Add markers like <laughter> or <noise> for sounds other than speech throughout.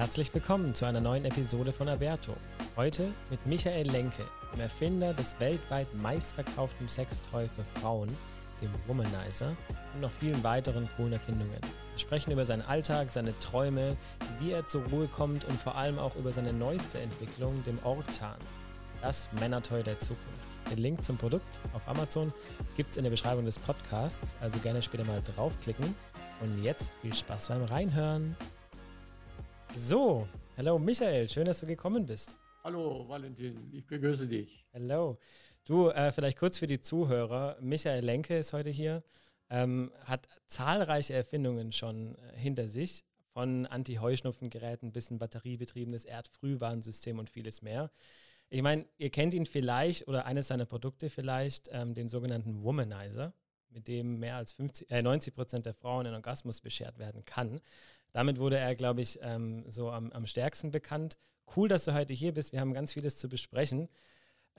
Herzlich willkommen zu einer neuen Episode von Aberto. Heute mit Michael Lenke, dem Erfinder des weltweit meistverkauften Sextoy für Frauen, dem Womanizer und noch vielen weiteren coolen Erfindungen. Wir sprechen über seinen Alltag, seine Träume, wie er zur Ruhe kommt und vor allem auch über seine neueste Entwicklung, dem Orktan, das Männertoy der Zukunft. Den Link zum Produkt auf Amazon gibt es in der Beschreibung des Podcasts, also gerne später mal draufklicken. Und jetzt viel Spaß beim Reinhören. So, hallo Michael, schön, dass du gekommen bist. Hallo Valentin, ich begrüße dich. Hallo. Du, äh, vielleicht kurz für die Zuhörer. Michael Lenke ist heute hier, ähm, hat zahlreiche Erfindungen schon äh, hinter sich, von Anti-Heuschnupfengeräten bis ein batteriebetriebenes Erdfrühwarnsystem und vieles mehr. Ich meine, ihr kennt ihn vielleicht oder eines seiner Produkte vielleicht, ähm, den sogenannten Womanizer, mit dem mehr als 50, äh, 90 Prozent der Frauen in Orgasmus beschert werden kann. Damit wurde er, glaube ich, ähm, so am, am stärksten bekannt. Cool, dass du heute hier bist. Wir haben ganz vieles zu besprechen.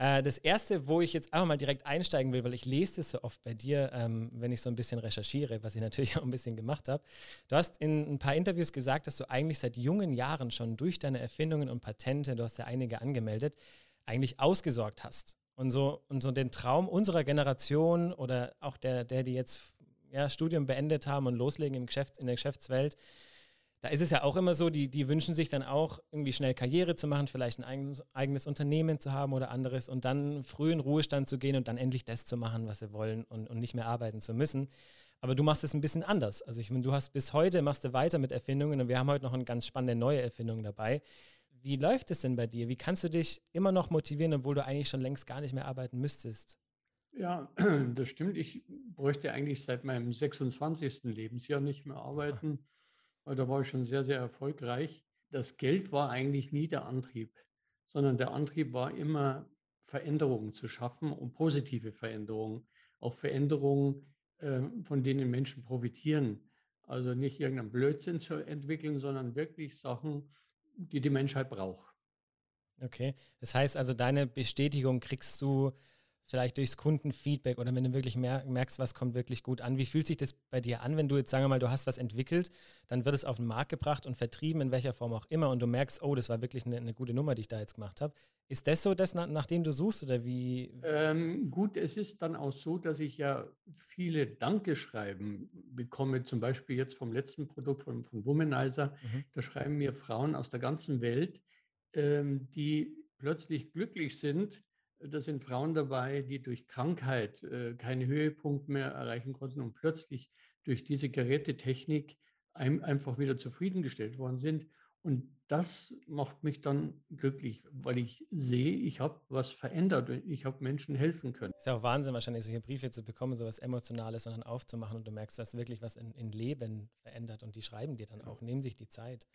Äh, das erste, wo ich jetzt einfach mal direkt einsteigen will, weil ich lese das so oft bei dir, ähm, wenn ich so ein bisschen recherchiere, was ich <laughs> natürlich auch ein bisschen gemacht habe. Du hast in ein paar Interviews gesagt, dass du eigentlich seit jungen Jahren schon durch deine Erfindungen und Patente, du hast ja einige angemeldet, eigentlich ausgesorgt hast. Und so, und so den Traum unserer Generation oder auch der, der die jetzt ja, Studium beendet haben und loslegen im Geschäft, in der Geschäftswelt, da ist es ja auch immer so, die, die wünschen sich dann auch irgendwie schnell Karriere zu machen, vielleicht ein eigenes, eigenes Unternehmen zu haben oder anderes und dann früh in Ruhestand zu gehen und dann endlich das zu machen, was sie wollen und, und nicht mehr arbeiten zu müssen. Aber du machst es ein bisschen anders. Also ich meine, du hast bis heute, machst du weiter mit Erfindungen und wir haben heute noch eine ganz spannende neue Erfindung dabei. Wie läuft es denn bei dir? Wie kannst du dich immer noch motivieren, obwohl du eigentlich schon längst gar nicht mehr arbeiten müsstest? Ja, <clears throat> das stimmt. Ich bräuchte eigentlich seit meinem 26. Lebensjahr nicht mehr <laughs> arbeiten weil da war ich schon sehr, sehr erfolgreich. Das Geld war eigentlich nie der Antrieb, sondern der Antrieb war immer, Veränderungen zu schaffen und positive Veränderungen, auch Veränderungen, äh, von denen Menschen profitieren. Also nicht irgendeinen Blödsinn zu entwickeln, sondern wirklich Sachen, die die Menschheit braucht. Okay, das heißt also, deine Bestätigung kriegst du vielleicht durchs Kundenfeedback oder wenn du wirklich merkst, was kommt wirklich gut an. Wie fühlt sich das bei dir an, wenn du jetzt, sagen wir mal, du hast was entwickelt, dann wird es auf den Markt gebracht und vertrieben, in welcher Form auch immer, und du merkst, oh, das war wirklich eine, eine gute Nummer, die ich da jetzt gemacht habe. Ist das so das, nach, nach dem du suchst oder wie? Ähm, gut, es ist dann auch so, dass ich ja viele Dankeschreiben bekomme, zum Beispiel jetzt vom letzten Produkt von, von Womanizer. Mhm. Da schreiben mir Frauen aus der ganzen Welt, ähm, die plötzlich glücklich sind, da sind Frauen dabei, die durch Krankheit äh, keinen Höhepunkt mehr erreichen konnten und plötzlich durch diese Gerätetechnik ein, einfach wieder zufriedengestellt worden sind. Und das macht mich dann glücklich, weil ich sehe, ich habe was verändert und ich habe Menschen helfen können. Ist ja auch Wahnsinn, wahrscheinlich solche Briefe zu bekommen, so was Emotionales und dann aufzumachen und du merkst, dass wirklich was in, in Leben verändert und die schreiben dir dann auch, nehmen sich die Zeit.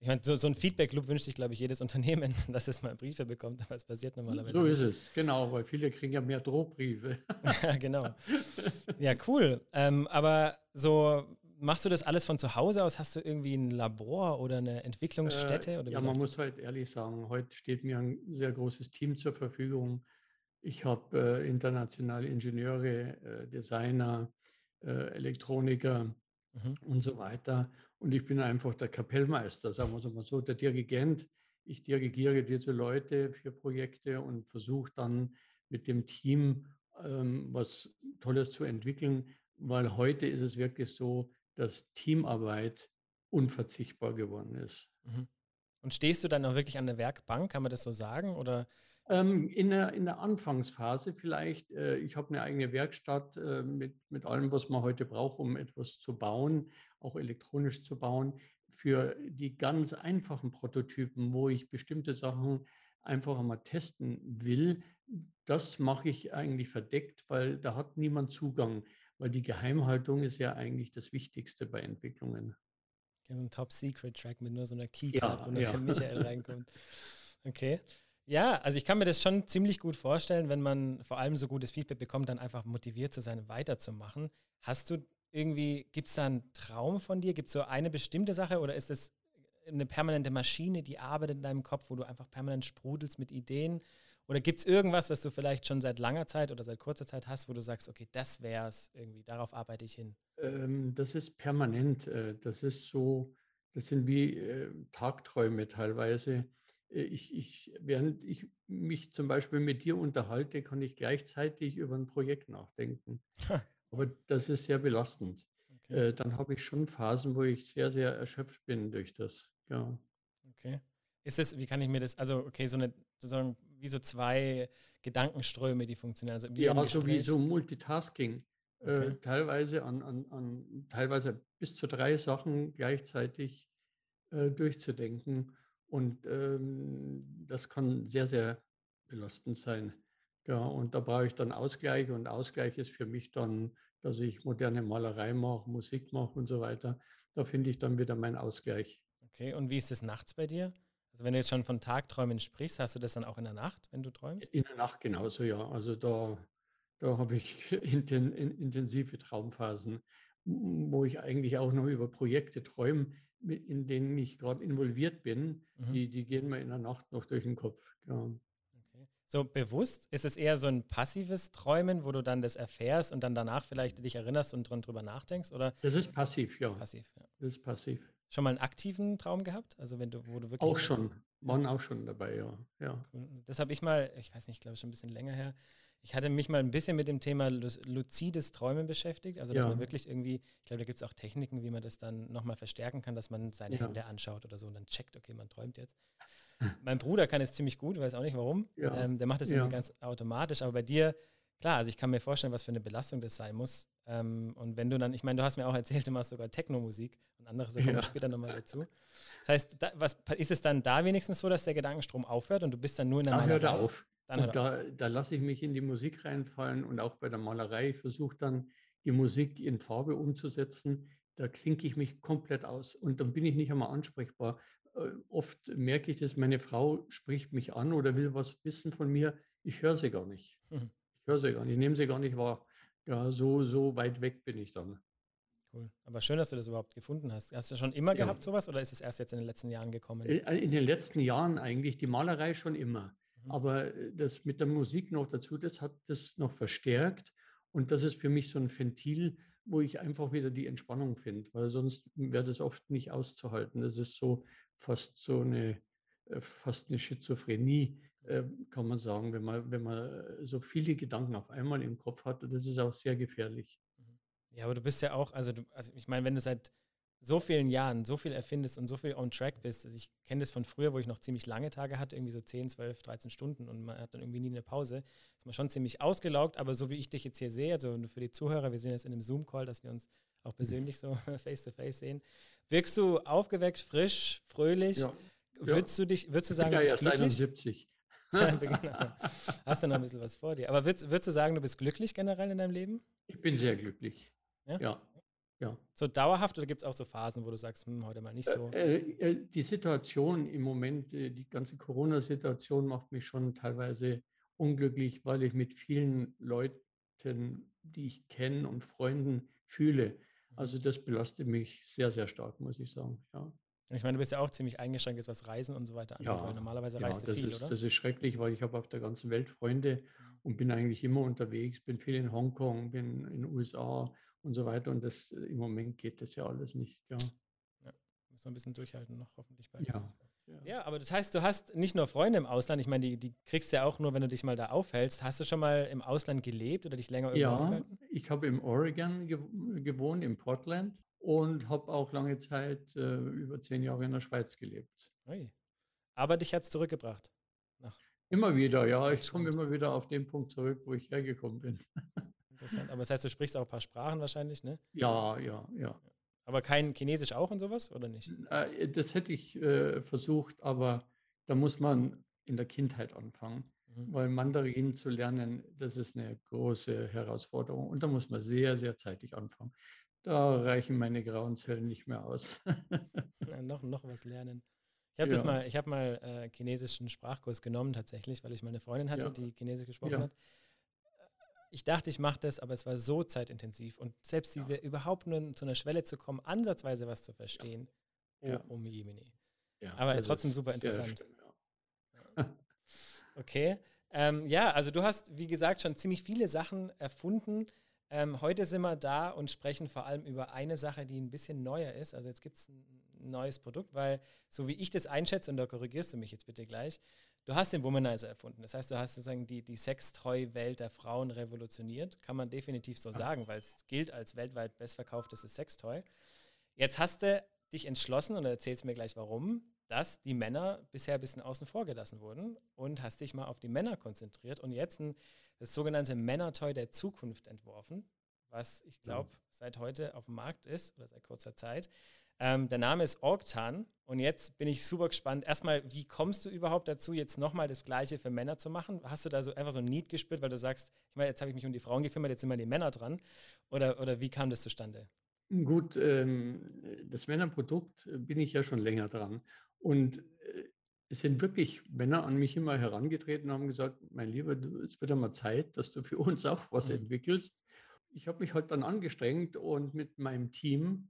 Ich meine, so, so ein Feedback-Loop wünscht sich, glaube ich, jedes <laughs> Unternehmen, dass es mal Briefe bekommt, aber es passiert normalerweise. So ist es, genau, weil viele kriegen ja mehr Drohbriefe. <laughs> ja, genau. <laughs> Ja, cool. Ähm, aber so, machst du das alles von zu Hause aus? Hast du irgendwie ein Labor oder eine Entwicklungsstätte? Äh, oder ja, man muss halt ehrlich sagen, heute steht mir ein sehr großes Team zur Verfügung. Ich habe äh, internationale Ingenieure, äh, Designer, äh, Elektroniker mhm. und so weiter. Und ich bin einfach der Kapellmeister, sagen wir es mal so, der Dirigent. Ich dirigiere diese Leute für Projekte und versuche dann mit dem Team ähm, was Tolles zu entwickeln, weil heute ist es wirklich so, dass Teamarbeit unverzichtbar geworden ist. Mhm. Und stehst du dann auch wirklich an der Werkbank, kann man das so sagen? Oder ähm, in, der, in der Anfangsphase vielleicht. Äh, ich habe eine eigene Werkstatt äh, mit, mit allem, was man heute braucht, um etwas zu bauen, auch elektronisch zu bauen. Für die ganz einfachen Prototypen, wo ich bestimmte Sachen einfach mal testen will, das mache ich eigentlich verdeckt, weil da hat niemand Zugang, weil die Geheimhaltung ist ja eigentlich das Wichtigste bei Entwicklungen. Ja, so ein Top-Secret-Track mit nur so einer Keycard, ja, wo nur ja. der Michael <laughs> reinkommt. Okay. Ja, also ich kann mir das schon ziemlich gut vorstellen, wenn man vor allem so gutes Feedback bekommt, dann einfach motiviert zu sein, weiterzumachen. Hast du irgendwie, gibt es da einen Traum von dir? Gibt es so eine bestimmte Sache oder ist es eine permanente Maschine, die arbeitet in deinem Kopf, wo du einfach permanent sprudelst mit Ideen? Oder gibt es irgendwas, was du vielleicht schon seit langer Zeit oder seit kurzer Zeit hast, wo du sagst, okay, das wäre es irgendwie, darauf arbeite ich hin? Ähm, das ist permanent. Äh, das ist so, das sind wie äh, Tagträume teilweise. Äh, ich, ich, während ich mich zum Beispiel mit dir unterhalte, kann ich gleichzeitig über ein Projekt nachdenken. Aber das ist sehr belastend. Okay. Äh, dann habe ich schon Phasen, wo ich sehr, sehr erschöpft bin durch das. Ja. Okay. Ist es, wie kann ich mir das, also okay, so eine, sozusagen wie so zwei Gedankenströme, die funktionieren. Also wie ja, so wie so Multitasking. Äh, okay. Äh, teilweise an, an, an teilweise bis zu drei Sachen gleichzeitig äh, durchzudenken. Und ähm, das kann sehr, sehr belastend sein. Ja, und da brauche ich dann Ausgleich und Ausgleich ist für mich dann, dass ich moderne Malerei mache, Musik mache und so weiter. Da finde ich dann wieder meinen Ausgleich. Okay, und wie ist es nachts bei dir? Also wenn du jetzt schon von Tagträumen sprichst, hast du das dann auch in der Nacht, wenn du träumst? In der Nacht genauso, ja. Also da, da habe ich <laughs> inten, intensive Traumphasen, wo ich eigentlich auch noch über Projekte träume, in denen ich gerade involviert bin. Mhm. Die, die gehen mir in der Nacht noch durch den Kopf. Ja. So bewusst? Ist es eher so ein passives Träumen, wo du dann das erfährst und dann danach vielleicht dich erinnerst und drüber nachdenkst? Oder? Das ist passiv, ja. Passiv, ja. Das ist passiv. Schon mal einen aktiven Traum gehabt? Also wenn du, wo du wirklich. Auch schon. Waren auch schon dabei, ja. ja. Cool. Das habe ich mal, ich weiß nicht, glaube ich schon ein bisschen länger her. Ich hatte mich mal ein bisschen mit dem Thema luzides Träumen beschäftigt. Also, dass ja. man wirklich irgendwie, ich glaube, da gibt es auch Techniken, wie man das dann nochmal verstärken kann, dass man seine ja. Hände anschaut oder so und dann checkt, okay, man träumt jetzt. mein Bruder kann es ziemlich gut, weiß auch nicht warum. Ja. Ähm, der macht das irgendwie ganz automatisch. Aber bei dir, klar, also ich kann mir vorstellen, was für eine Belastung das sein muss. Ähm, und wenn du dann, ich meine, du hast mir auch erzählt, du machst sogar Techno-Musik und andere Sachen kommen ja. später nochmal dazu. Das heißt, da, was, ist es dann da wenigstens so, dass der Gedankenstrom aufhört und du bist dann nur in der da? Hört er auf. Hört da, da lasse ich mich in die Musik reinfallen und auch bei der Malerei versuche dann die Musik in Farbe umzusetzen. Da klinke ich mich komplett aus und dann bin ich nicht einmal ansprechbar. Äh, oft merke ich das, meine Frau spricht mich an oder will was wissen von mir. Ich höre sie gar nicht. Mhm. Ich höre sie gar nicht, ich nehme sie gar nicht wahr. Ja, so, so weit weg bin ich dann. Cool. Aber schön, dass du das überhaupt gefunden hast. Hast du schon immer ja. gehabt sowas oder ist es erst jetzt in den letzten Jahren gekommen? Äh, in den letzten Jahren eigentlich, die Malerei schon immer. Mhm. Aber das mit der Musik noch dazu, das hat das noch verstärkt. Und das ist für mich so ein Ventil, wo ich einfach wieder die Entspannung finde, weil sonst wäre das oft nicht auszuhalten. Das ist so fast so eine, äh, fast eine Schizophrenie, äh, kann man sagen, wenn man, wenn man so viele Gedanken auf einmal im Kopf hat. Das ist auch sehr gefährlich. Mhm. Ja, aber du bist ja auch, also, du, also ich meine, wenn du seit so vielen Jahren so viel erfindest und so viel on track bist, also ich kenne das von früher, wo ich noch ziemlich lange Tage hatte, irgendwie so 10, 12, 13 Stunden und man hat dann irgendwie nie eine Pause, ist man schon ziemlich ausgelaugt, aber so wie ich dich jetzt hier sehe, also für die Zuhörer, wir sind jetzt in einem Zoom-Call, dass wir uns auch persönlich so <laughs> face-to-face -face sehen, wirkst du aufgeweckt, frisch, fröhlich? Ja. Würdest du dich, würdest du sagen, ich bin ja erst glücklich? <laughs> 71. genau. Hast du noch ein bisschen was vor dir. Aber würdest, würdest du sagen, du bist glücklich generell in deinem Leben? Ich bin sehr glücklich. Ja. ja. Ja. So dauerhaft oder gibt es auch so Phasen, wo du sagst, hm, heute mal nicht so? Äh, äh, die Situation im Moment, äh, die ganze Corona-Situation macht mich schon teilweise unglücklich, weil ich mit vielen Leuten, die ich kenne und Freunden fühle. Mhm. Also das belastet mich sehr, sehr stark, muss ich sagen. Ja. Ich meine, du bist ja auch ziemlich eingeschränkt, jetzt was Reisen und so weiter angeht, ja, weil normalerweise ja, reist du viel, ist, oder? Das ist schrecklich, weil ich habe auf der ganzen Welt Freunde mhm. und bin eigentlich immer unterwegs, bin viel in Hongkong, bin in den USA und so weiter. Und das im Moment geht das ja alles nicht. Ja, ja muss man ein bisschen durchhalten noch, hoffentlich bald. Ja. Ja. ja. aber das heißt, du hast nicht nur Freunde im Ausland, ich meine, die, die kriegst du ja auch nur, wenn du dich mal da aufhältst. Hast du schon mal im Ausland gelebt oder dich länger irgendwo ja, aufgehalten? ich habe im Oregon gewohnt, in Portland und habe auch lange Zeit, äh, über zehn Jahre in der Schweiz gelebt. Ui. Aber dich hat es zurückgebracht? Nach immer wieder, ja. Ich komme immer wieder auf den Punkt zurück, wo ich hergekommen bin. <laughs> Interessant. Aber das heißt, du sprichst auch ein paar Sprachen wahrscheinlich, ne? Ja, ja, ja. Aber kein Chinesisch auch und sowas, oder nicht? Äh, das hätte ich äh, versucht, aber da muss man in der Kindheit anfangen. Mhm. Weil Mandarin zu lernen, das ist eine große Herausforderung. Und da muss man sehr, sehr zeitig anfangen. Da reichen meine grauen Zellen nicht mehr aus. ja, <laughs> <laughs> noch, noch was lernen. Ich habe ja. mal, ich habe mal äh, chinesischen Sprachkurs genommen tatsächlich, weil ich mal eine Freundin hatte, ja. die Chinesisch gesprochen hat. Ich dachte, ich mache das, aber es war so zeitintensiv und selbst diese überhaupt nur zu einer Schwelle zu kommen, ansatzweise was zu verstehen, oh, oh Jemini. aber trotzdem super interessant. Stimmt, okay. Ähm, ja, also du hast, wie gesagt, schon ziemlich viele Sachen erfunden, ähm, heute sind wir da und sprechen vor allem über eine Sache, die ein bisschen neuer ist. Also jetzt gibt es neues Produkt, weil so wie ich das einschätze, und da korrigierst du mich jetzt bitte gleich, du hast den Womanizer erfunden. Das heißt, du hast sozusagen die, die Sextoy-Welt der Frauen revolutioniert. Kann man definitiv so sagen, weil es gilt als weltweit bestverkauftestes Sextoy. Jetzt hast du dich entschlossen, und erzählst mir gleich warum, dass die Männer bisher ein bisschen außen vor gelassen wurden und hast dich mal auf die Männer konzentriert und jetzt ein, das sogenannte Männertoy der Zukunft entworfen, was ich glaube seit heute auf dem Markt ist oder seit kurzer Zeit. Ähm, der Name ist Orgtan und jetzt bin ich super gespannt. Erstmal, wie kommst du überhaupt dazu, jetzt nochmal das Gleiche für Männer zu machen? Hast du da so einfach so ein Need gespürt, weil du sagst, ich meine, jetzt habe ich mich um die Frauen gekümmert, jetzt sind mal die Männer dran? Oder, oder wie kam das zustande? Gut, ähm, das Männerprodukt äh, bin ich ja schon länger dran. Und äh, es sind wirklich Männer an mich immer herangetreten und haben gesagt, mein Lieber, du, es wird einmal Zeit, dass du für uns auch was mhm. entwickelst. Ich habe mich halt dann angestrengt und mit meinem Team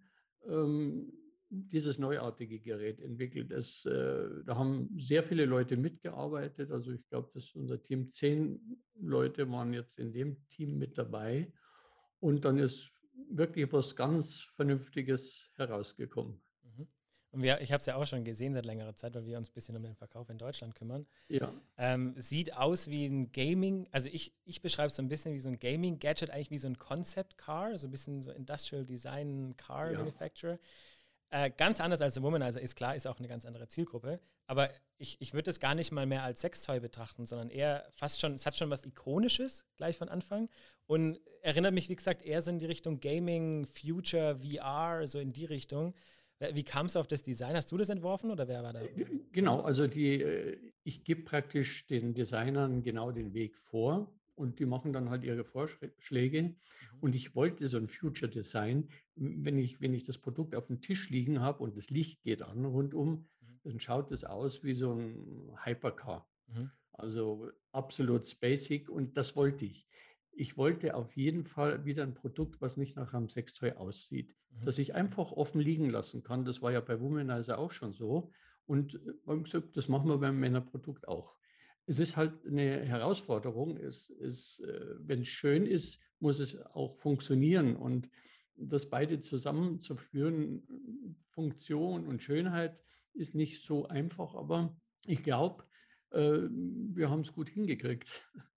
ähm, dieses neuartige Gerät entwickelt. Es, äh, da haben sehr viele Leute mitgearbeitet. Also ich glaube, dass unser Team zehn Leute waren jetzt in dem Team mit dabei. Und dann ist wirklich was ganz Vernünftiges herausgekommen. Und wir, ich habe es ja auch schon gesehen seit längerer Zeit, weil wir uns ein bisschen um den Verkauf in Deutschland kümmern. Ja. Ähm, sieht aus wie ein Gaming, also ich, ich beschreibe es so ein bisschen wie so ein Gaming-Gadget, eigentlich wie so ein Concept-Car, so ein bisschen so Industrial Design Car ja. Manufacturer. Äh, ganz anders als der Womanizer ist klar, ist auch eine ganz andere Zielgruppe. Aber ich, ich würde es gar nicht mal mehr als Sextoy betrachten, sondern eher fast schon, es hat schon was Ikonisches gleich von Anfang und erinnert mich, wie gesagt, eher so in die Richtung Gaming, Future, VR, so in die Richtung. Wie kam es auf das Design? Hast du das entworfen oder wer war da? Genau, also die, äh, ich gebe praktisch den Designern genau den Weg vor und die machen dann halt ihre Vorschläge. Mhm. Und ich wollte so ein Future Design, wenn ich, wenn ich das Produkt auf dem Tisch liegen habe und das Licht geht an rundum, mhm. dann schaut es aus wie so ein Hypercar. Mhm. Also absolut basic und das wollte ich. Ich wollte auf jeden Fall wieder ein Produkt, was nicht nach einem Sextoy aussieht, mhm. das ich einfach offen liegen lassen kann. Das war ja bei Womanizer auch schon so. Und äh, haben gesagt, das machen wir beim Männerprodukt auch es ist halt eine Herausforderung. Es, es, äh, Wenn es schön ist, muss es auch funktionieren. Und das beide zusammenzuführen, Funktion und Schönheit, ist nicht so einfach. Aber ich glaube, äh, wir haben es gut hingekriegt.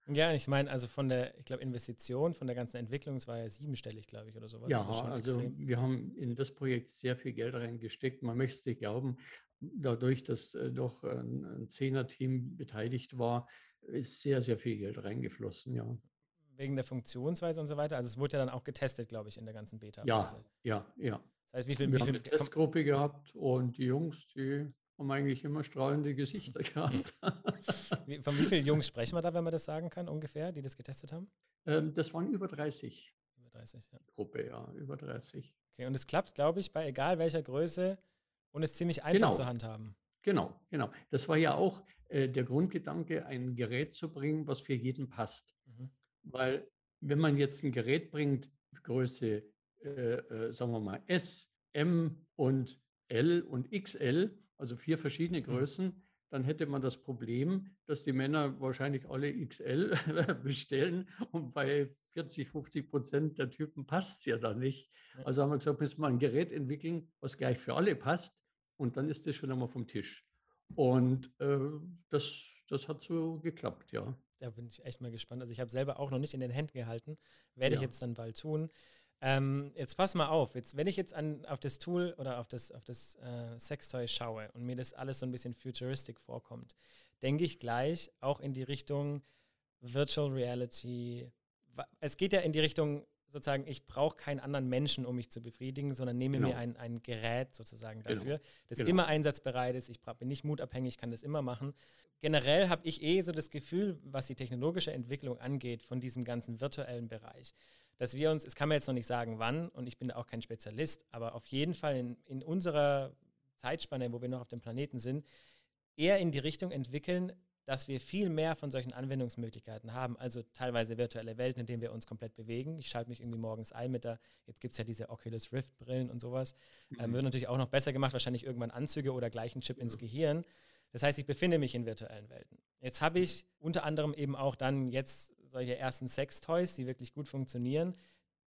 Ja, ich meine, also von der, ich glaube, Investition, von der ganzen Entwicklung, es war ja siebenstellig, glaube ich, oder sowas. Ja, also, also wir haben in das Projekt sehr viel Geld reingesteckt. Man möchte es nicht glauben, dadurch, dass äh, doch ein, ein Zehner-Team beteiligt war, ist sehr, sehr viel Geld reingeflossen, ja. Wegen der Funktionsweise und so weiter. Also es wurde ja dann auch getestet, glaube ich, in der ganzen Beta. -Phase. Ja, ja, ja. Das heißt, wie viel, Wir wie viel haben eine Testgruppe gehabt und die Jungs, die haben eigentlich immer strahlende Gesichter <laughs> gehabt. wie, von wie vielen Jungs sprechen wir da, wenn man das sagen kann, ungefähr, die das getestet haben? Ähm, das waren über 30. Über 30, ja. Gruppe, ja, über 30. Okay, und es klappt, glaube ich, bei egal welcher Größe und es ziemlich einfach genau. zu handhaben. Genau, genau. Das war ja auch äh, der Grundgedanke, ein Gerät zu bringen, was für jeden passt. Mhm. Weil wenn man jetzt ein Gerät bringt, Größe, äh, äh, sagen wir mal S, M und L und XL, also vier verschiedene mhm. Größen, dann hätte man das Problem, dass die Männer wahrscheinlich alle XL <laughs> bestellen und bei 40, 50 Prozent der Typen passt es ja da nicht. Also haben wir gesagt, müssen wir ein Gerät entwickeln, was gleich für alle passt und dann ist das schon einmal vom Tisch. Und äh, das, das hat so geklappt, ja. Da bin ich echt mal gespannt. Also ich habe selber auch noch nicht in den Händen gehalten. Werde ja. ich jetzt dann bald tun. Ähm, jetzt pass mal auf. Jetzt, wenn ich jetzt an, auf das Tool oder auf das, auf das äh, Sextoy schaue und mir das alles so ein bisschen futuristic vorkommt, denke ich gleich auch in die Richtung Virtual Reality. Es geht ja in die Richtung sozusagen, ich brauche keinen anderen Menschen, um mich zu befriedigen, sondern nehme genau. mir ein, ein Gerät sozusagen genau. dafür, genau. das genau. immer einsatzbereit ist. Ich bin nicht mutabhängig, kann das immer machen. Generell habe ich eh so das Gefühl, was die technologische Entwicklung angeht, von diesem ganzen virtuellen Bereich, dass wir uns, es kann man jetzt noch nicht sagen, wann, und ich bin auch kein Spezialist, aber auf jeden Fall in, in unserer Zeitspanne, wo wir noch auf dem Planeten sind, eher in die Richtung entwickeln, dass wir viel mehr von solchen Anwendungsmöglichkeiten haben, also teilweise virtuelle Welten, in denen wir uns komplett bewegen. Ich schalte mich irgendwie morgens ein mit der, jetzt gibt es ja diese Oculus Rift Brillen und sowas. Ähm, mhm. Ähm, wird natürlich auch noch besser gemacht, wahrscheinlich irgendwann Anzüge oder gleichen Chip mhm. ins Gehirn. Das heißt, ich befinde mich in virtuellen Welten. Jetzt habe ich unter anderem eben auch dann jetzt solche ersten Sextoys, die wirklich gut funktionieren,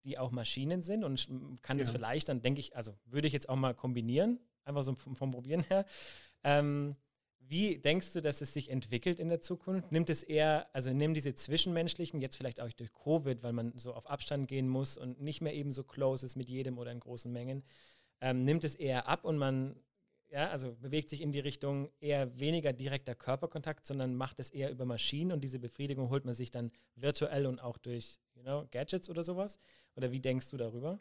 die auch Maschinen sind und kann ja. das vielleicht dann, denke ich, also würde ich jetzt auch mal kombinieren einfach so vom, vom Probieren her. Ähm, wie denkst du, dass es sich entwickelt in der Zukunft? Nimmt es eher, also nehmen diese zwischenmenschlichen, jetzt vielleicht auch durch Covid, weil man so auf Abstand gehen muss und nicht mehr eben so close ist mit jedem oder in großen Mengen, ähm, nimmt es eher ab und man ja, also bewegt sich in die Richtung eher weniger direkter Körperkontakt, sondern macht es eher über Maschinen und diese Befriedigung holt man sich dann virtuell und auch durch you know, Gadgets oder sowas? Oder wie denkst du darüber?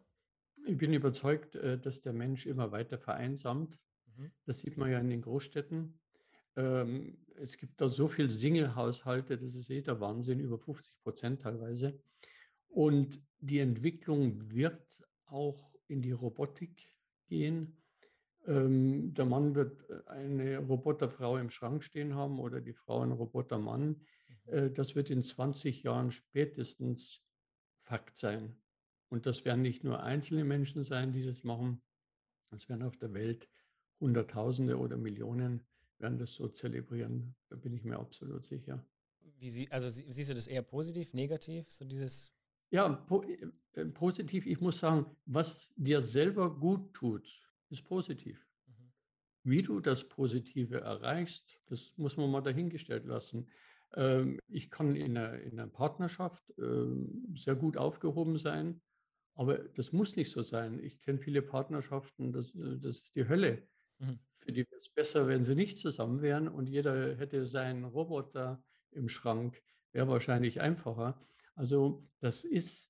Ich bin überzeugt, äh, dass der Mensch immer weiter vereinsamt. Mhm. Das sieht man ja in den Großstädten. Ähm, es gibt da so viele Single-Haushalte, das ist eh der Wahnsinn, über 50 Prozent teilweise. Und die Entwicklung wird auch in die Robotik gehen. Ähm, der Mann wird äh, eine Roboterfrau im Schrank stehen haben oder die Frau einen Robotermann. Mhm. Äh, das wird in 20 Jahren spätestens Fakt sein. Und das werden nicht nur einzelne Menschen sein, die das machen. Es werden auf der Welt Hunderttausende oder Millionen werden das so zelebrieren. Da bin ich mir absolut sicher. Wie sie, also siehst du das eher positiv, negativ, so dieses? Ja, po äh, positiv. Ich muss sagen, was dir selber gut tut, ist positiv. Mhm. Wie du das Positive erreichst, das muss man mal dahingestellt lassen. Ähm, ich kann in einer, in einer Partnerschaft ähm, sehr gut aufgehoben sein, aber das muss nicht so sein. Ich kenne viele Partnerschaften, das, äh, das ist die Hölle. Mhm. Für die wäre es besser, wenn sie nicht zusammen wären und jeder hätte seinen Roboter im Schrank. Wäre wahrscheinlich einfacher. Also das ist,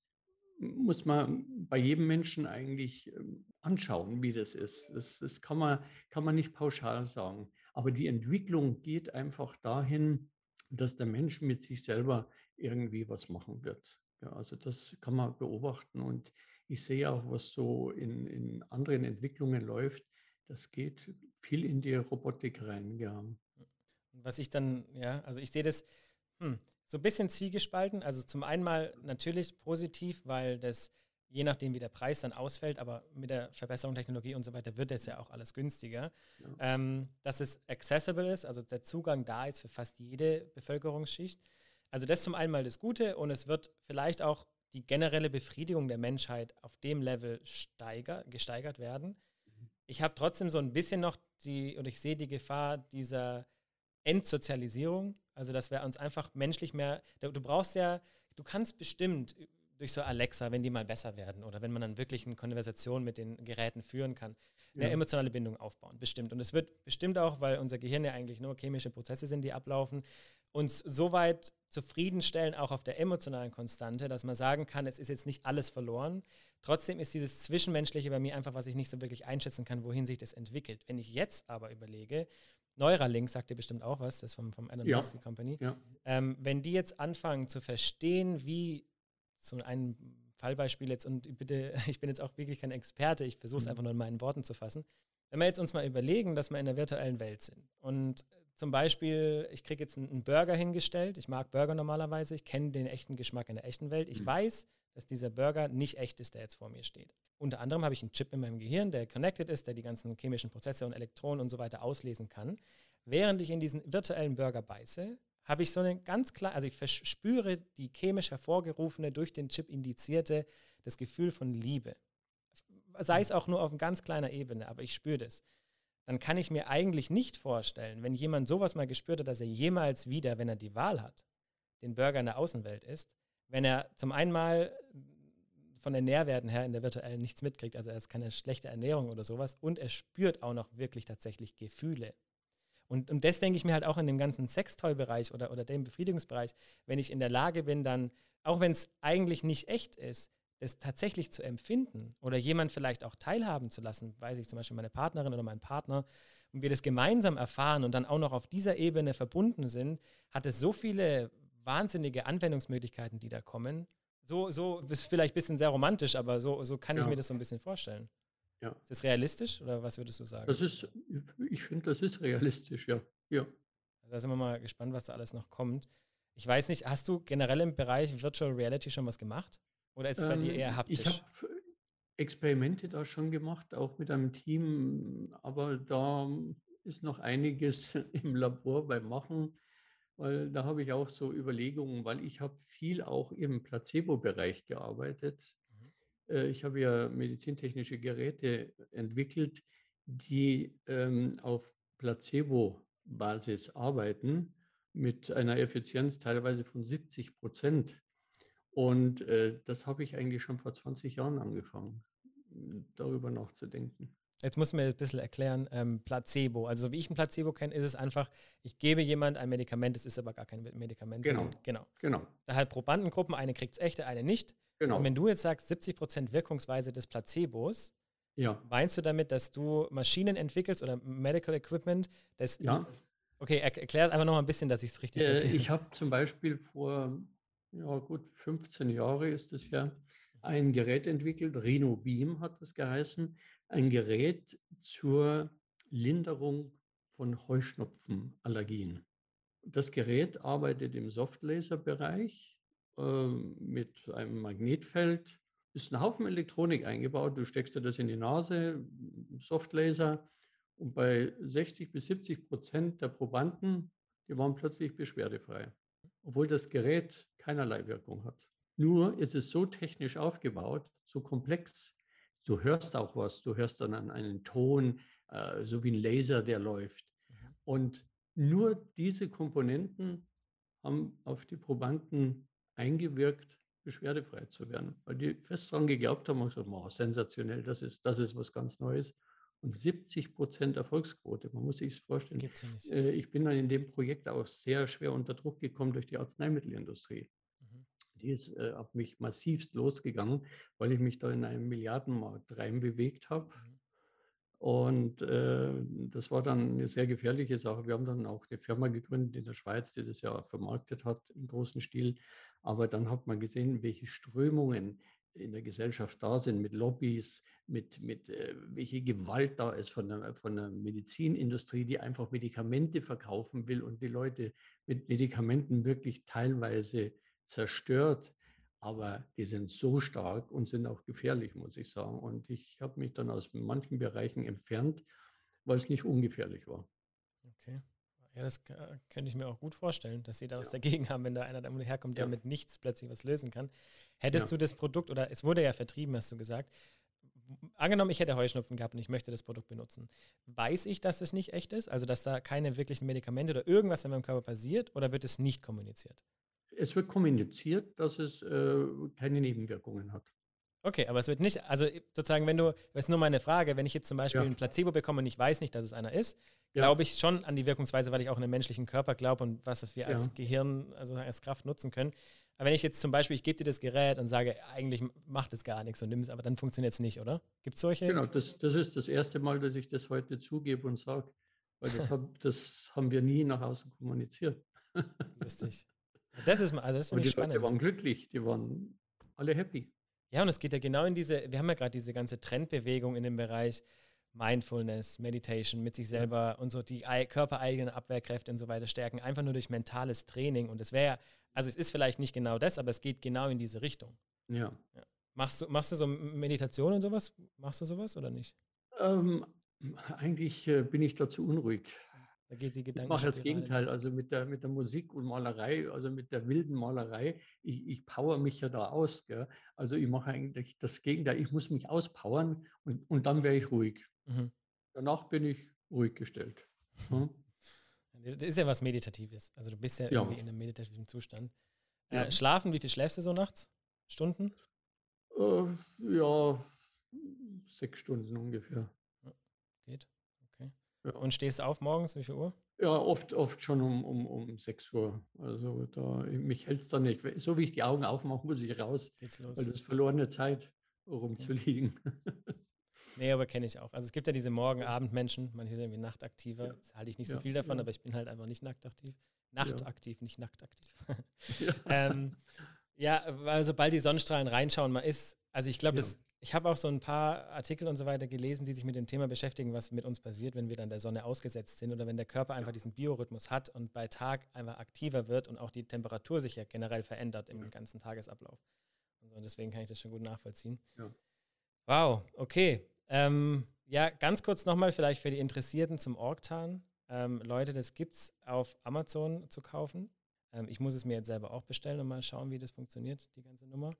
muss man bei jedem Menschen eigentlich ähm, anschauen, wie das ist. Das, das kann, man, kann man nicht pauschal sagen. Aber die Entwicklung geht einfach dahin, dass der Mensch mit sich selber irgendwie was machen wird. Ja, also das kann man beobachten und ich sehe auch, was so in, in anderen Entwicklungen läuft. Das geht viel in die Robotik rein, ja. Was ich dann, ja, also ich sehe das hm, so ein bisschen zwiegespalten. Also zum einen mal natürlich positiv, weil das je nachdem, wie der Preis dann ausfällt, aber mit der Verbesserung der Technologie und so weiter wird es ja auch alles günstiger. Ja. Ähm, dass es accessible ist, also der Zugang da ist für fast jede Bevölkerungsschicht. Also das zum einen mal das Gute und es wird vielleicht auch die generelle Befriedigung der Menschheit auf dem Level steiger, gesteigert werden. Mhm. Ich habe trotzdem so ein bisschen noch die, und ich sehe die Gefahr dieser Entsozialisierung, also dass wir uns einfach menschlich mehr, du brauchst ja, du kannst bestimmt durch so Alexa, wenn die mal besser werden oder wenn man dann wirklich eine Konversation mit den Geräten führen kann, eine ja. emotionale Bindung aufbauen, bestimmt. Und es wird bestimmt auch, weil unser Gehirn ja eigentlich nur chemische Prozesse sind, die ablaufen, uns so weit zufriedenstellen, auch auf der emotionalen Konstante, dass man sagen kann, es ist jetzt nicht alles verloren. Trotzdem ist dieses Zwischenmenschliche bei mir einfach, was ich nicht so wirklich einschätzen kann, wohin sich das entwickelt. Wenn ich jetzt aber überlege, Neuralink sagt dir bestimmt auch was, das ist vom, vom Elon ja. Musk, die Company. Ja. Ähm, wenn die jetzt anfangen zu verstehen, wie so ein Fallbeispiel jetzt und bitte, <laughs> ich bin jetzt auch wirklich kein Experte, ich versuche es mhm. einfach nur in meinen Worten zu fassen. Wenn wir jetzt uns mal überlegen, dass wir in der virtuellen Welt sind und zum Beispiel, ich kriege jetzt einen Burger hingestellt, ich mag Burger normalerweise, ich kenne den echten Geschmack in der echten Welt, ich mhm. weiß, dass dieser Burger nicht echt ist, der jetzt vor mir steht. Unter anderem habe ich einen Chip in meinem Gehirn, der connected ist, der die ganzen chemischen Prozesse und Elektronen und so weiter auslesen kann. Während ich in diesen virtuellen Burger beiße, habe ich so eine ganz klar, also ich verspüre die chemisch hervorgerufene, durch den Chip indizierte, das Gefühl von Liebe. Sei es auch nur auf ganz kleiner Ebene, aber ich spüre das. Dann kann ich mir eigentlich nicht vorstellen, wenn jemand sowas mal gespürt hat, dass er jemals wieder, wenn er die Wahl hat, den Burger in der Außenwelt isst, wenn er zum einen mal von den Nährwerten her in der virtuellen nichts mitkriegt, also er ist keine schlechte Ernährung oder sowas, und er spürt auch noch wirklich tatsächlich Gefühle. Und, und das denke ich mir halt auch in dem ganzen Sextoy-Bereich oder, oder dem Befriedigungsbereich, wenn ich in der Lage bin, dann, auch wenn es eigentlich nicht echt ist, das tatsächlich zu empfinden oder jemand vielleicht auch teilhaben zu lassen, weiß ich zum Beispiel meine Partnerin oder mein Partner, und wir das gemeinsam erfahren und dann auch noch auf dieser Ebene verbunden sind, hat es so viele wahnsinnige Anwendungsmöglichkeiten, die da kommen. So, so ist vielleicht ein bisschen sehr romantisch, aber so, so kann ja. ich mir das so ein bisschen vorstellen. Ja. Ist das realistisch oder was würdest du sagen? Das ist, ich finde, das ist realistisch, ja. ja. Da sind wir mal gespannt, was da alles noch kommt. Ich weiß nicht, hast du generell im Bereich Virtual Reality schon was gemacht? Oder ist es bei dir eher ähm, haptisch? Ich habe Experimente da schon gemacht, auch mit einem Team, aber da ist noch einiges <laughs> im Labor beim Machen, weil da habe ich auch so Überlegungen, weil ich habe viel auch im Placebo-Bereich gearbeitet. Äh, ich habe ja medizintechnische Geräte entwickelt, die ähm, auf Placebo-Basis arbeiten, mit einer Effizienz teilweise von 70 Prozent. Und äh, das habe ich eigentlich schon vor 20 Jahren angefangen, darüber nachzudenken. Jetzt muss man ein bisschen erklären, ähm, Placebo. Also wie ich ein Placebo kenne, ist es einfach, ich gebe jemand ein Medikament, es ist aber gar kein Medikament. Genau. genau. genau. Da halt Probandengruppen, eine kriegt es echte, eine nicht. Genau. Und wenn du jetzt sagst, 70% Wirkungsweise des Placebos, ja. meinst du damit, dass du Maschinen entwickelst oder Medical Equipment, das ja. Okay, erklär einfach noch mal ein bisschen, dass ich es richtig äh, Ich habe zum Beispiel vor, ja gut, 15 Jahre ist es ja, ein Gerät entwickelt, Rhino Beam hat das geheißen, ein Gerät zur Linderung von Heuschnupfenallergien. Das Gerät arbeitet im Softlaser-Bereich äh, mit einem Magnetfeld, ist ein Haufen Elektronik eingebaut. Du steckst dir das in die Nase, Softlaser, und bei 60 bis 70 Prozent der Probanden, die waren plötzlich beschwerdefrei, obwohl das Gerät keinerlei Wirkung hat. Nur ist es so technisch aufgebaut, so komplex. Du hörst auch was, du hörst dann einen Ton, äh, so wie ein Laser, der läuft. Mhm. Und nur diese Komponenten haben auf die Probanden eingewirkt, beschwerdefrei zu werden, weil die fest daran geglaubt haben und gesagt, oh, sensationell, das ist, das ist was ganz Neues und 70 Prozent Erfolgsquote. Man muss sich das vorstellen. Ja. Äh, ich bin dann in dem Projekt auch sehr schwer unter Druck gekommen durch die Arzneimittelindustrie. Die ist äh, auf mich massivst losgegangen, weil ich mich da in einen Milliardenmarkt reinbewegt habe. Mhm. Und äh, das war dann eine sehr gefährliche Sache. Wir haben dann auch eine Firma gegründet in der Schweiz, die das ja vermarktet hat im großen Stil. Aber dann hat man gesehen, welche Strömungen in der Gesellschaft da sind, mit Lobbys, mit, mit äh, welche Gewalt da ist von der, von der Medizinindustrie, die einfach Medikamente verkaufen will und die Leute mit Medikamenten wirklich teilweise zerstört. Aber die sind so stark und sind auch gefährlich, muss ich sagen. Und ich habe mich dann aus manchen Bereichen entfernt, weil es nicht ungefährlich war. Okay. Ja, das könnte ich mir auch gut vorstellen, dass sie da was ja. dagegen haben, wenn da einer da herkommt, der ja. mit nichts plötzlich was lösen kann. Hättest ja. du das Produkt, oder es wurde ja vertrieben, hast du gesagt, angenommen, ich hätte Heuschnupfen gehabt und ich möchte das Produkt benutzen, weiß ich, dass es nicht echt ist? Also, dass da keine wirklichen Medikamente oder irgendwas in meinem Körper passiert oder wird es nicht kommuniziert? Es wird kommuniziert, dass es äh, keine Nebenwirkungen hat. Okay, aber es wird nicht, also sozusagen, wenn du, das ist nur meine Frage, wenn ich jetzt zum Beispiel ja. ein Placebo bekomme und ich weiß nicht, dass es einer ist, ja. glaube ich schon an die Wirkungsweise, weil ich auch an den menschlichen Körper glaube und was wir ja. als Gehirn, also als Kraft nutzen können. Aber wenn ich jetzt zum Beispiel, ich gebe dir das Gerät und sage, eigentlich macht es gar nichts und nimm es, aber dann funktioniert es nicht, oder? Gibt es solche? Genau, das, das ist das erste Mal, dass ich das heute zugebe und sage, weil das, <laughs> hab, das haben wir nie nach außen kommuniziert. Lustig. Das ist, also das und die spannend. Leute waren glücklich, die waren alle happy. Ja, und es geht ja genau in diese, wir haben ja gerade diese ganze Trendbewegung in dem Bereich Mindfulness, Meditation mit sich selber und so die körpereigenen Abwehrkräfte und so weiter stärken, einfach nur durch mentales Training. Und es wäre ja, also es ist vielleicht nicht genau das, aber es geht genau in diese Richtung. Ja. ja. Machst, du, machst du so Meditation und sowas? Machst du sowas oder nicht? Ähm, eigentlich äh, bin ich dazu unruhig. Da geht die Gedanken. Ich mache das Gegenteil, also mit der, mit der Musik und Malerei, also mit der wilden Malerei, ich, ich power mich ja da aus. Gell? Also ich mache eigentlich das Gegenteil, ich muss mich auspowern und, und dann wäre ich ruhig. Mhm. Danach bin ich ruhig gestellt. <laughs> Hm? Das ist ja was Meditatives. Also du bist ja, ja. irgendwie in einem meditativen Zustand. Äh, ja. Schlafen, wie viel schläfst du so nachts? Stunden? Äh, ja, sechs Stunden ungefähr. geht. Ja. Und stehst du auf morgens, wie viel Uhr? Ja, oft, oft schon um, um, um 6 Uhr. Also da, mich hält es da nicht. So wie ich die Augen aufmache, muss ich raus. Geht's los. Weil das ist verlorene Zeit, rumzuliegen. Okay. Nee, aber kenne ich auch. Also es gibt ja diese Morgen-Abend-Menschen, manche sind irgendwie nachtaktiver. Ja. Das halte ich nicht ja, so viel davon, ja. aber ich bin halt einfach nicht nacktaktiv. Nachtaktiv, nicht nacktaktiv. ja. <laughs> ähm, ja, weil sobald die Sonnenstrahlen reinschauen, man ist, also ich glaube, ich habe auch so ein paar Artikel und so weiter gelesen, die sich mit dem Thema beschäftigen, was mit uns passiert, wenn wir dann der Sonne ausgesetzt sind oder wenn der Körper einfach diesen Biorhythmus hat und bei Tag einfach aktiver wird und auch die Temperatur sich ja generell verändert im ganzen Tagesablauf. Und deswegen kann ich das schon gut nachvollziehen. Wow, okay. Ähm, ja, ganz kurz nochmal vielleicht für die Interessierten zum Orktan. Ähm, Leute, das gibt es auf Amazon zu kaufen. Ähm, ich muss es mir jetzt selber auch bestellen und mal schauen, wie das funktioniert, die ganze Nummer.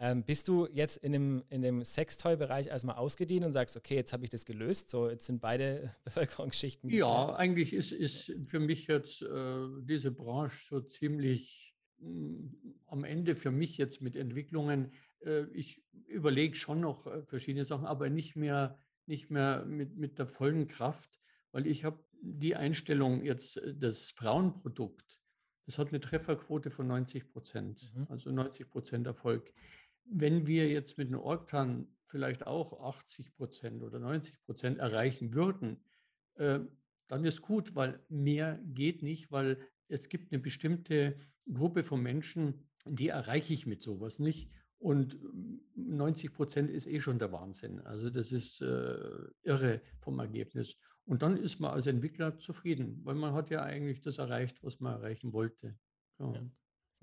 Ähm, bist du jetzt in dem, in dem Sextoy-Bereich erstmal ausgedient und sagst, okay, jetzt habe ich das gelöst, so jetzt sind beide <laughs> Bevölkerungsschichten. Ja, geklärt. eigentlich ist, ist für mich jetzt äh, diese Branche so ziemlich mh, hm, am Ende für mich jetzt mit Entwicklungen. Äh, ich überlege schon noch äh, verschiedene Sachen, aber nicht mehr, nicht mehr mit, mit der vollen Kraft, weil ich habe die Einstellung jetzt, äh, das Frauenprodukt, das hat eine Trefferquote von 90 Prozent, mhm. also 90 Prozent Erfolg. Wenn wir jetzt mit einem Orktan vielleicht auch 80 Prozent oder 90 Prozent erreichen würden, äh, dann ist gut, weil mehr geht nicht, weil es gibt eine bestimmte Gruppe von Menschen, die erreiche ich mit sowas nicht. Und 90 Prozent ist eh schon der Wahnsinn. Also das ist äh, irre vom Ergebnis. Und dann ist man als Entwickler zufrieden, weil man hat ja eigentlich das erreicht, was man erreichen wollte. Ja. Ja.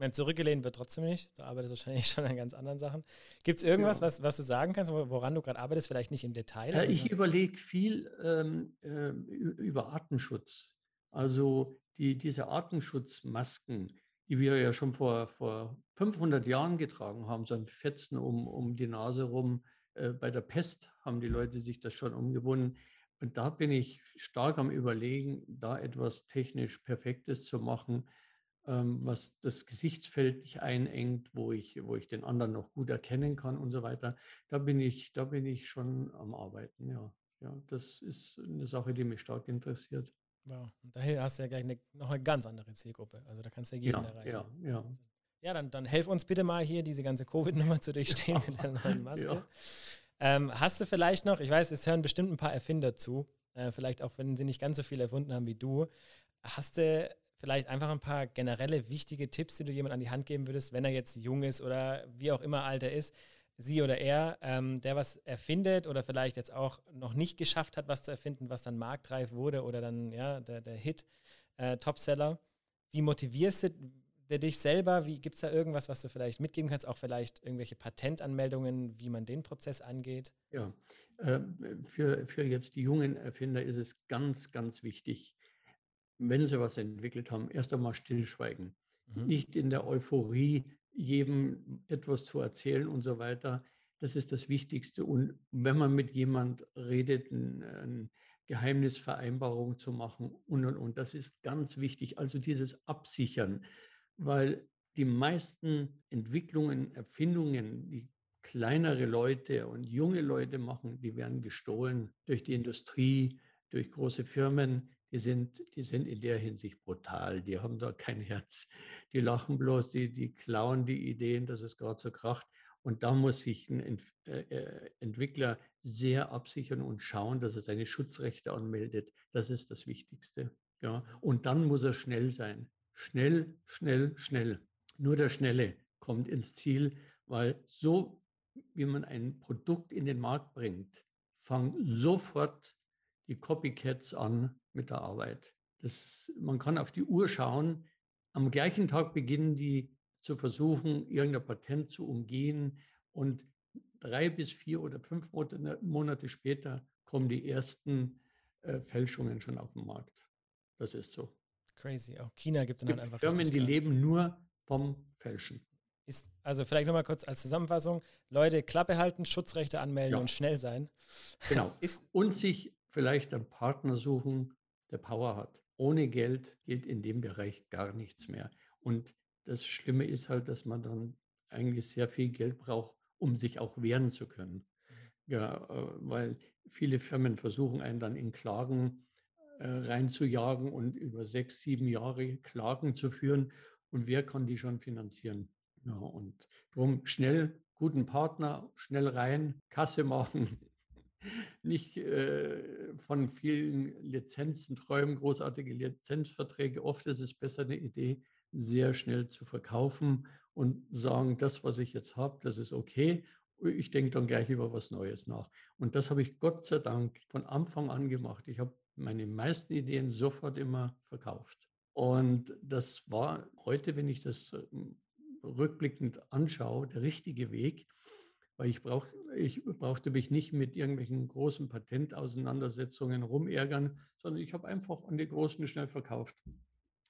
Meine, zurückgelehnt wird trotzdem nicht. Du arbeitest wahrscheinlich <laughs> schon an ganz anderen Sachen. Gibt es irgendwas, ja. was, was du sagen kannst, woran du gerade arbeitest? Vielleicht nicht im Detail? Ja, ich so? überlege viel ähm, äh, über Artenschutz. Also die, diese Artenschutzmasken, die wir ja schon vor, vor 500 Jahren getragen haben, so ein Fetzen um, um die Nase rum. Äh, bei der Pest haben die Leute sich das schon umgebunden. Und da bin ich stark am Überlegen, da etwas technisch Perfektes zu machen, ähm, was das Gesichtsfeld nicht einengt, wo ich, wo ich den anderen noch gut erkennen kann und so weiter. Da bin ich, da bin ich schon am Arbeiten, ja. Ja, das ist eine Sache, die mich stark interessiert. Wow. Und daher hast du ja gleich eine, noch eine ganz andere Zielgruppe. Also da kannst du ja jeden ja, erreichen. Ja, ja. Ja, dann, dann helf uns bitte mal hier, diese ganze Covid-Nummer zu durchstehen ja. <laughs> mit der neuen Maske. Ja. Ähm, hast du vielleicht noch, ich weiß, es hören bestimmt ein paar Erfinder zu, äh, vielleicht auch wenn sie nicht ganz so viel erfunden haben wie du. Hast du vielleicht einfach ein paar generelle wichtige Tipps, die du jemand an die Hand geben würdest, wenn er jetzt jung ist oder wie auch immer alt er ist, sie oder er, ähm, der was erfindet oder vielleicht jetzt auch noch nicht geschafft hat, was zu erfinden, was dann marktreif wurde oder dann ja der, der Hit, äh, Topseller. Wie motivierst du dich selber? Wie gibt es da irgendwas, was du vielleicht mitgeben kannst? Auch vielleicht irgendwelche Patentanmeldungen, wie man den Prozess angeht? Ja, äh, für, für jetzt die jungen Erfinder ist es ganz, ganz wichtig, wenn sie was entwickelt haben, erst einmal stillschweigen. Mhm. Nicht in der Euphorie jedem etwas zu erzählen und so weiter. Das ist das Wichtigste. Und wenn man mit jemand redet, eine Geheimnisvereinbarung zu machen und und und, das ist ganz wichtig. Also dieses Absichern weil die meisten Entwicklungen, Erfindungen, die kleinere Leute und junge Leute machen, die werden gestohlen durch die Industrie, durch große Firmen. Die sind, die sind in der Hinsicht brutal. Die haben da kein Herz. Die lachen bloß, die, die klauen die Ideen, dass es gerade so kracht. Und da muss sich ein Ent äh, äh, Entwickler sehr absichern und schauen, dass er seine Schutzrechte anmeldet. Das ist das Wichtigste. Ja. Und dann muss er schnell sein. Schnell, schnell, schnell. Nur der Schnelle kommt ins Ziel, weil so wie man ein Produkt in den Markt bringt, fangen sofort die Copycats an mit der Arbeit. Das, man kann auf die Uhr schauen. Am gleichen Tag beginnen die zu versuchen, irgendein Patent zu umgehen. Und drei bis vier oder fünf Monate später kommen die ersten äh, Fälschungen schon auf den Markt. Das ist so. Crazy. Auch China gibt es dann halt einfach. Firmen, die leben nur vom Fälschen. Ist, also vielleicht nochmal kurz als Zusammenfassung. Leute, Klappe halten, Schutzrechte anmelden ja. und schnell sein. Genau. <laughs> Ist, und sich vielleicht einen Partner suchen, der Power hat. Ohne Geld geht in dem Bereich gar nichts mehr. Und das Schlimme ist halt, dass man dann eigentlich sehr viel Geld braucht, um sich auch wehren zu können. Mhm. Ja, äh, weil viele Firmen versuchen einen dann in Klagen äh, reinzujagen und über sechs, sieben Jahre Klagen zu führen. Und wer kann die schon finanzieren? Ja, und darum schnell guten Partner, schnell rein, Kasse machen, nicht äh, von vielen Lizenzen träumen, großartige Lizenzverträge. Oft ist es besser, eine Idee sehr schnell zu verkaufen und sagen, das, was ich jetzt habe, das ist okay. Ich denke dann gleich über was Neues nach. Und das habe ich Gott sei Dank von Anfang an gemacht. Ich habe meine meisten Ideen sofort immer verkauft. Und das war heute, wenn ich das ähm, rückblickend anschaue, der richtige Weg, weil ich, brauch, ich brauchte mich nicht mit irgendwelchen großen Patentauseinandersetzungen rumärgern, sondern ich habe einfach an die Großen schnell verkauft.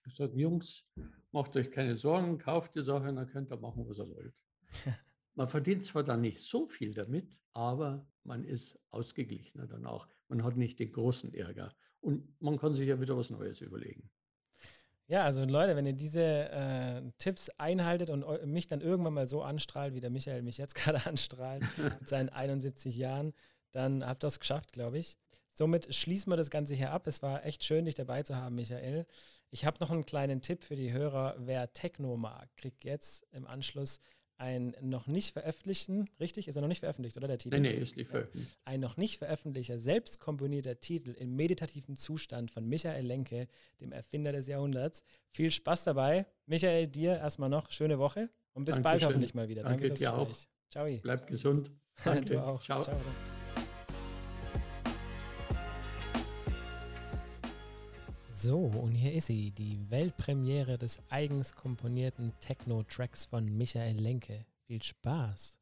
Ich sage, Jungs, macht euch keine Sorgen, kauft die Sache, dann könnt ihr machen, was ihr wollt. <laughs> Man verdient zwar dann nicht so viel damit, aber man ist ausgeglichener dann auch. Man hat nicht den großen Ärger und man kann sich ja wieder was Neues überlegen. Ja, also Leute, wenn ihr diese äh, Tipps einhaltet und mich dann irgendwann mal so anstrahlt, wie der Michael mich jetzt <laughs> gerade anstrahlt <laughs> mit seinen 71 Jahren, dann habt ihr es geschafft, glaube ich. Somit schließen wir das Ganze hier ab. Es war echt schön, dich dabei zu haben, Michael. Ich habe noch einen kleinen Tipp für die Hörer. Wer Techno mag, kriegt jetzt im Anschluss ein noch nicht veröffentlichten, richtig? Ist er noch nicht veröffentlicht, oder der Titel? Nein, nee, ist nicht veröffentlicht. Ein noch nicht veröffentlichter, selbst komponierter Titel im meditativen Zustand von Michael Lenke, dem Erfinder des Jahrhunderts. Viel Spaß dabei. Michael, dir erstmal noch schöne Woche und bis Dankeschön. bald hoffentlich mal wieder. Danke, Danke dir auch. Ciao. Bleib gesund. <laughs> Danke. du auch. Ciao. Ciao. So, und hier ist sie, die Weltpremiere des eigens komponierten Techno-Tracks von Michael Lenke. Viel Spaß!